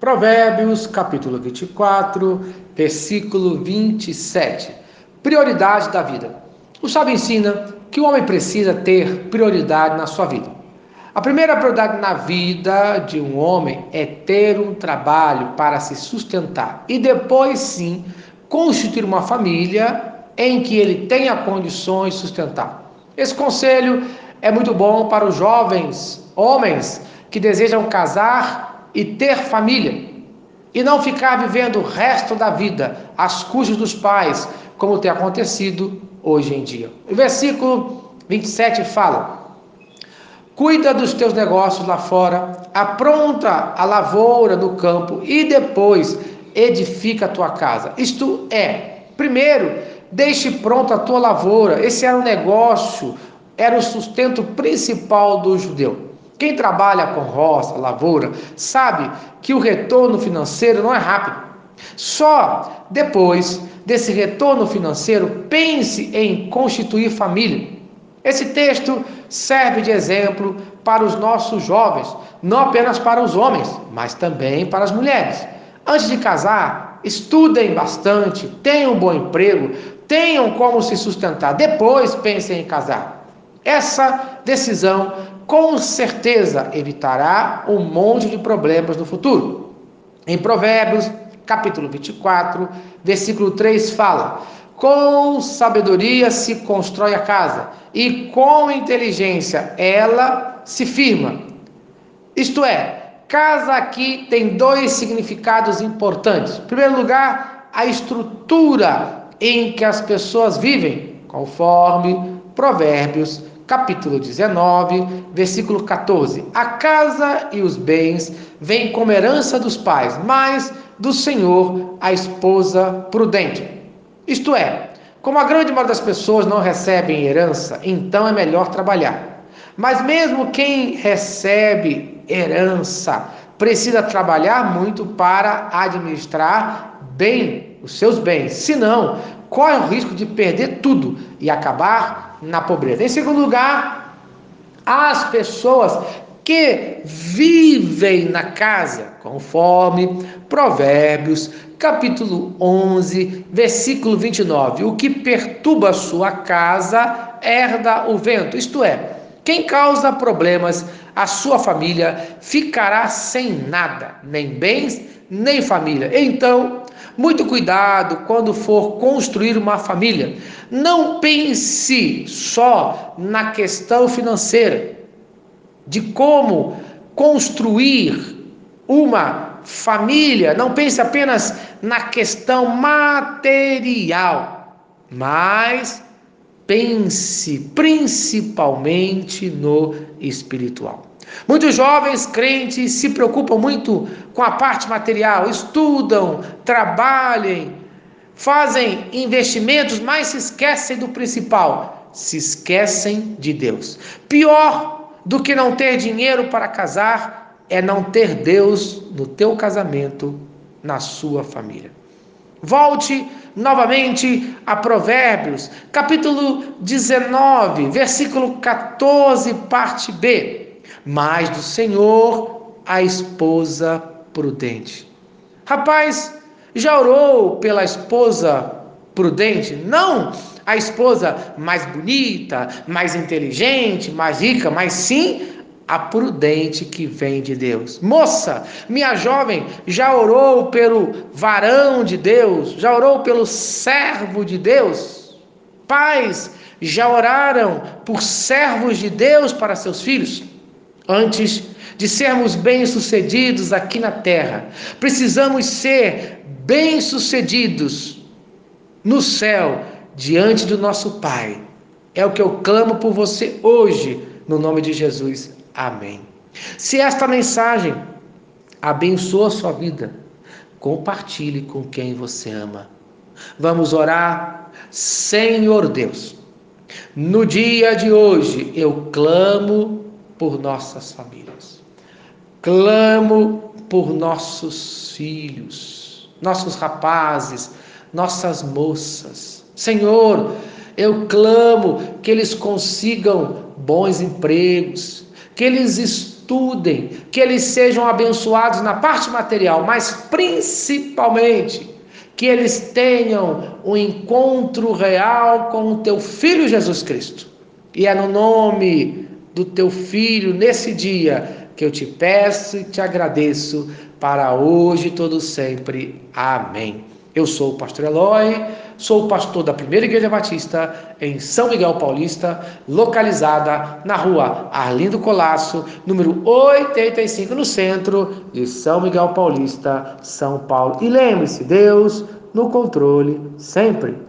Provérbios, capítulo 24, versículo 27. Prioridade da vida. O sábio ensina que o homem precisa ter prioridade na sua vida. A primeira prioridade na vida de um homem é ter um trabalho para se sustentar e depois sim constituir uma família em que ele tenha condições de sustentar. Esse conselho é muito bom para os jovens homens que desejam casar e ter família e não ficar vivendo o resto da vida às custas dos pais, como tem acontecido hoje em dia. O versículo 27 fala: Cuida dos teus negócios lá fora, apronta a lavoura no campo e depois edifica a tua casa. Isto é, primeiro, deixe pronta a tua lavoura. Esse era o negócio, era o sustento principal do judeu. Quem trabalha com roça, lavoura, sabe que o retorno financeiro não é rápido. Só depois desse retorno financeiro, pense em constituir família. Esse texto serve de exemplo para os nossos jovens, não apenas para os homens, mas também para as mulheres. Antes de casar, estudem bastante, tenham um bom emprego, tenham como se sustentar. Depois pensem em casar. Essa decisão com certeza evitará um monte de problemas no futuro. Em Provérbios, capítulo 24, versículo 3 fala: Com sabedoria se constrói a casa, e com inteligência ela se firma. Isto é, casa aqui tem dois significados importantes. Em primeiro lugar, a estrutura em que as pessoas vivem, conforme Provérbios capítulo 19, versículo 14. A casa e os bens vêm como herança dos pais, mas do Senhor a esposa prudente. Isto é, como a grande maioria das pessoas não recebem herança, então é melhor trabalhar. Mas mesmo quem recebe herança precisa trabalhar muito para administrar bem os seus bens. Senão, corre o risco de perder tudo e acabar na pobreza. Em segundo lugar, as pessoas que vivem na casa, conforme Provérbios, capítulo 11, versículo 29. O que perturba a sua casa herda o vento, isto é, quem causa problemas à sua família ficará sem nada, nem bens, nem família. Então, muito cuidado quando for construir uma família. Não pense só na questão financeira, de como construir uma família. Não pense apenas na questão material, mas pense principalmente no espiritual. Muitos jovens crentes se preocupam muito com a parte material, estudam, trabalham, fazem investimentos, mas se esquecem do principal, se esquecem de Deus. Pior do que não ter dinheiro para casar é não ter Deus no teu casamento, na sua família. Volte novamente a Provérbios, capítulo 19, versículo 14, parte B mas do Senhor a esposa prudente. Rapaz, já orou pela esposa prudente? Não a esposa mais bonita, mais inteligente, mais rica, mas sim a prudente que vem de Deus. Moça, minha jovem, já orou pelo varão de Deus? Já orou pelo servo de Deus? Pais, já oraram por servos de Deus para seus filhos? Antes de sermos bem-sucedidos aqui na terra, precisamos ser bem-sucedidos no céu, diante do nosso Pai. É o que eu clamo por você hoje, no nome de Jesus. Amém. Se esta mensagem abençoa a sua vida, compartilhe com quem você ama. Vamos orar, Senhor Deus. No dia de hoje eu clamo por nossas famílias. Clamo por nossos filhos, nossos rapazes, nossas moças. Senhor, eu clamo que eles consigam bons empregos, que eles estudem que eles sejam abençoados na parte material, mas principalmente que eles tenham um encontro real com o teu filho Jesus Cristo. E é no nome do teu filho nesse dia que eu te peço e te agradeço para hoje e todo sempre. Amém. Eu sou o pastor Eloy, sou o pastor da Primeira Igreja Batista em São Miguel Paulista, localizada na rua Arlindo Colasso, número 85, no centro de São Miguel Paulista, São Paulo. E lembre-se, Deus no controle sempre.